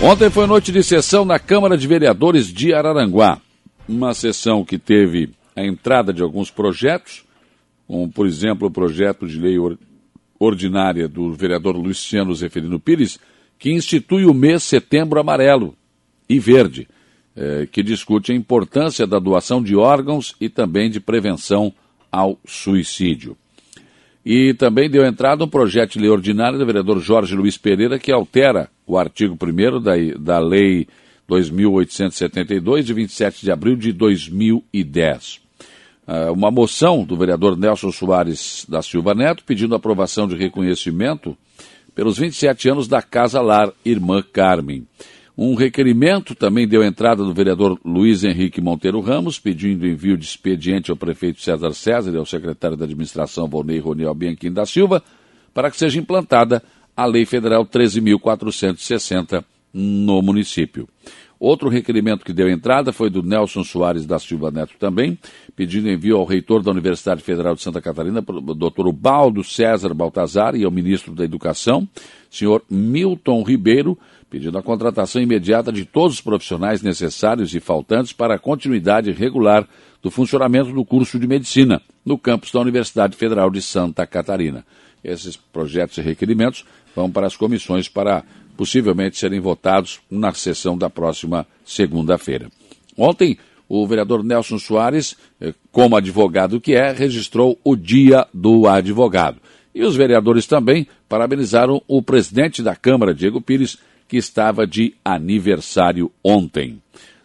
Ontem foi noite de sessão na Câmara de Vereadores de Araranguá. Uma sessão que teve a entrada de alguns projetos, como, por exemplo, o projeto de lei ordinária do vereador Luciano Zeferino Pires, que institui o mês Setembro Amarelo e Verde, eh, que discute a importância da doação de órgãos e também de prevenção ao suicídio. E também deu entrada um projeto de lei ordinária do vereador Jorge Luiz Pereira que altera o artigo 1 da, da Lei 2.872, de 27 de abril de 2010. Uh, uma moção do vereador Nelson Soares da Silva Neto pedindo aprovação de reconhecimento pelos 27 anos da Casa Lar Irmã Carmen. Um requerimento também deu entrada do vereador Luiz Henrique Monteiro Ramos, pedindo envio de expediente ao prefeito César César e ao secretário da Administração, Volney Roniel Bianchim da Silva, para que seja implantada a Lei Federal 13.460 no município. Outro requerimento que deu entrada foi do Nelson Soares da Silva Neto também, pedindo envio ao reitor da Universidade Federal de Santa Catarina, doutor Baldo César Baltazar, e ao ministro da Educação, senhor Milton Ribeiro, pedindo a contratação imediata de todos os profissionais necessários e faltantes para a continuidade regular do funcionamento do curso de medicina no campus da Universidade Federal de Santa Catarina. Esses projetos e requerimentos vão para as comissões para possivelmente serem votados na sessão da próxima segunda-feira. Ontem, o vereador Nelson Soares, eh, como advogado que é, registrou o Dia do Advogado. E os vereadores também parabenizaram o presidente da Câmara, Diego Pires, que estava de aniversário ontem.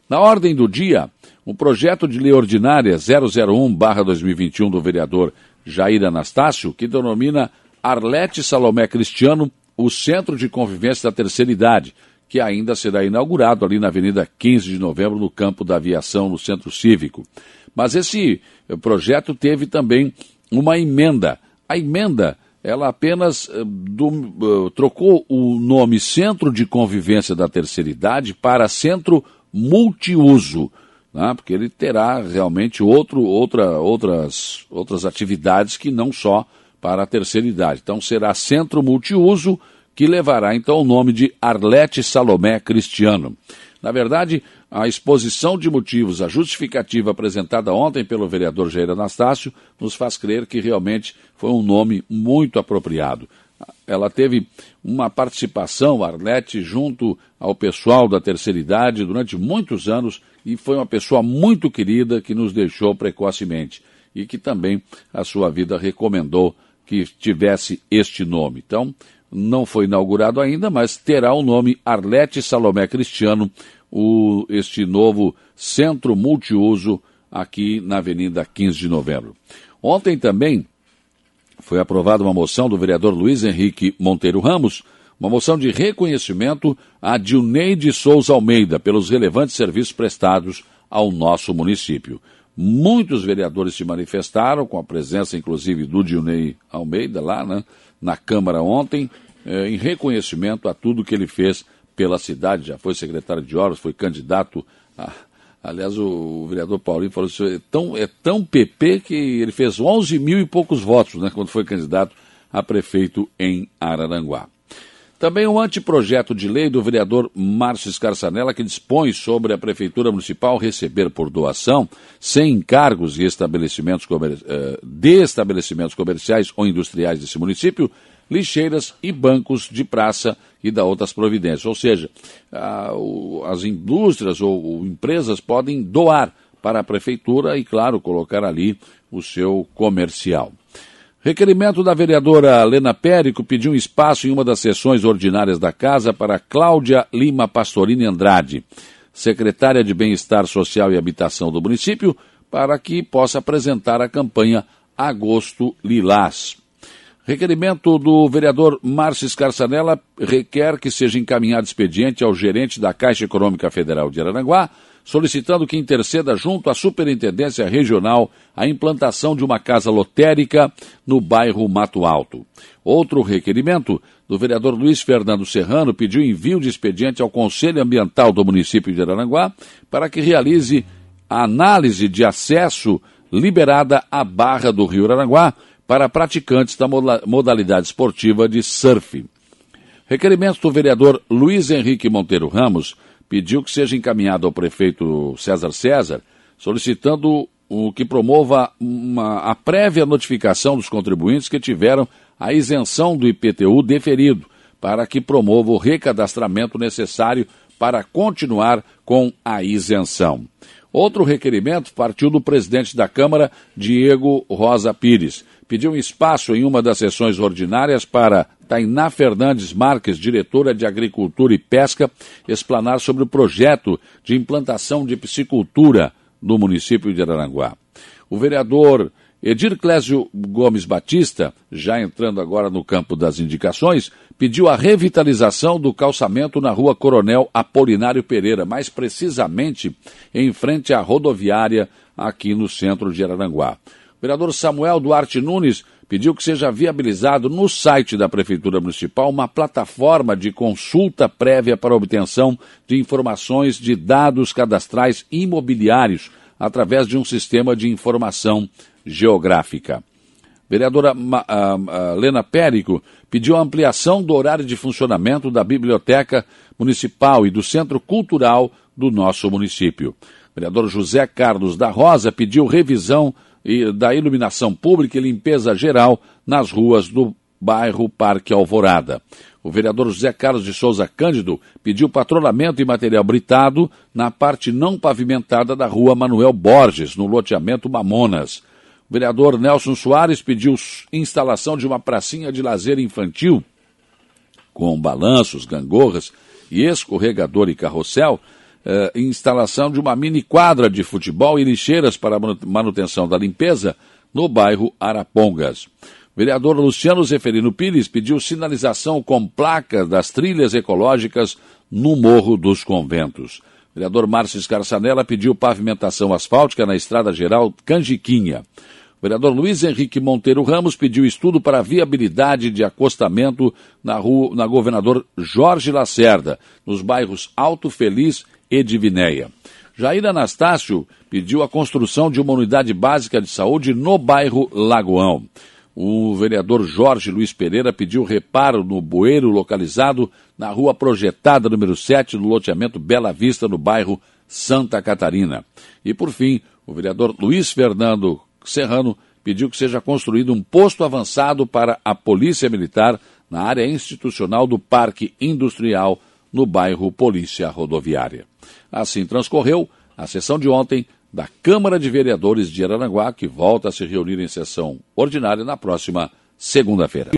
Na ordem do dia, o projeto de lei ordinária 001-2021 do vereador Jair Anastácio, que denomina Arlete Salomé Cristiano o Centro de Convivência da Terceira Idade, que ainda será inaugurado ali na Avenida 15 de Novembro, no campo da aviação, no Centro Cívico. Mas esse projeto teve também uma emenda. A emenda ela apenas uh, do, uh, trocou o nome Centro de Convivência da Terceira Idade para Centro Multiuso, né? porque ele terá realmente outro, outra, outras, outras atividades que não só para a terceira idade. Então será Centro Multiuso, que levará então o nome de Arlete Salomé Cristiano. Na verdade, a exposição de motivos, a justificativa apresentada ontem pelo vereador Jair Anastácio, nos faz crer que realmente foi um nome muito apropriado. Ela teve uma participação, Arlete, junto ao pessoal da terceira idade durante muitos anos e foi uma pessoa muito querida que nos deixou precocemente e que também a sua vida recomendou que tivesse este nome. Então, não foi inaugurado ainda, mas terá o nome Arlete Salomé Cristiano, o, este novo centro multiuso aqui na Avenida 15 de Novembro. Ontem também foi aprovada uma moção do vereador Luiz Henrique Monteiro Ramos, uma moção de reconhecimento a Dilneide Souza Almeida pelos relevantes serviços prestados ao nosso município. Muitos vereadores se manifestaram, com a presença inclusive do Dilnei Almeida lá né, na Câmara ontem, eh, em reconhecimento a tudo que ele fez pela cidade. Já foi secretário de obras, foi candidato a. Aliás, o, o vereador Paulinho falou isso é tão, é tão PP que ele fez 11 mil e poucos votos né, quando foi candidato a prefeito em Araranguá. Também um anteprojeto de lei do vereador Márcio Scarçanella que dispõe sobre a Prefeitura Municipal receber por doação, sem encargos e estabelecimentos comer... Eh, de estabelecimentos comerciais ou industriais desse município, lixeiras e bancos de praça e da outras providências. Ou seja, as indústrias ou empresas podem doar para a prefeitura e, claro, colocar ali o seu comercial. Requerimento da vereadora Lena Périco pediu um espaço em uma das sessões ordinárias da Casa para Cláudia Lima Pastorini Andrade, secretária de Bem-Estar Social e Habitação do município, para que possa apresentar a campanha Agosto Lilás. Requerimento do vereador Márcio Scarçanella requer que seja encaminhado expediente ao gerente da Caixa Econômica Federal de Aranaguá solicitando que interceda junto à Superintendência Regional a implantação de uma casa lotérica no bairro Mato Alto. Outro requerimento do vereador Luiz Fernando Serrano pediu envio de expediente ao Conselho Ambiental do município de Araranguá para que realize a análise de acesso liberada à Barra do Rio Araranguá para praticantes da modalidade esportiva de surf. Requerimento do vereador Luiz Henrique Monteiro Ramos pediu que seja encaminhado ao prefeito César César, solicitando o que promova uma, a prévia notificação dos contribuintes que tiveram a isenção do IPTU deferido, para que promova o recadastramento necessário para continuar com a isenção. Outro requerimento partiu do presidente da Câmara, Diego Rosa Pires. Pediu espaço em uma das sessões ordinárias para Tainá Fernandes Marques, diretora de Agricultura e Pesca, explanar sobre o projeto de implantação de piscicultura no município de Araranguá. O vereador Edir Clésio Gomes Batista, já entrando agora no campo das indicações, pediu a revitalização do calçamento na rua Coronel Apolinário Pereira, mais precisamente em frente à rodoviária aqui no centro de Araranguá. Vereador Samuel Duarte Nunes pediu que seja viabilizado no site da Prefeitura Municipal uma plataforma de consulta prévia para obtenção de informações de dados cadastrais imobiliários através de um sistema de informação geográfica. Vereadora Lena Périco pediu a ampliação do horário de funcionamento da Biblioteca Municipal e do Centro Cultural do nosso município. Vereador José Carlos da Rosa pediu revisão da iluminação pública e limpeza geral nas ruas do bairro Parque Alvorada. O vereador José Carlos de Souza Cândido pediu patrulhamento e material britado na parte não pavimentada da rua Manuel Borges, no loteamento Mamonas. O vereador Nelson Soares pediu instalação de uma pracinha de lazer infantil com balanços, gangorras e escorregador e carrossel, eh, instalação de uma mini quadra de futebol e lixeiras para manutenção da limpeza no bairro Arapongas. O vereador Luciano Zeferino Pires pediu sinalização com placas das trilhas ecológicas no Morro dos Conventos. O vereador Márcio Escarçanella pediu pavimentação asfáltica na Estrada Geral Canjiquinha. O vereador Luiz Henrique Monteiro Ramos pediu estudo para viabilidade de acostamento na rua, na governador Jorge Lacerda, nos bairros Alto Feliz e Divinéia. Jair Anastácio pediu a construção de uma unidade básica de saúde no bairro Lagoão. O vereador Jorge Luiz Pereira pediu reparo no bueiro localizado na rua projetada número 7, no loteamento Bela Vista, no bairro Santa Catarina. E, por fim, o vereador Luiz Fernando Serrano pediu que seja construído um posto avançado para a Polícia Militar na área institucional do Parque Industrial, no bairro Polícia Rodoviária. Assim transcorreu a sessão de ontem da Câmara de Vereadores de Araranguá, que volta a se reunir em sessão ordinária na próxima segunda-feira.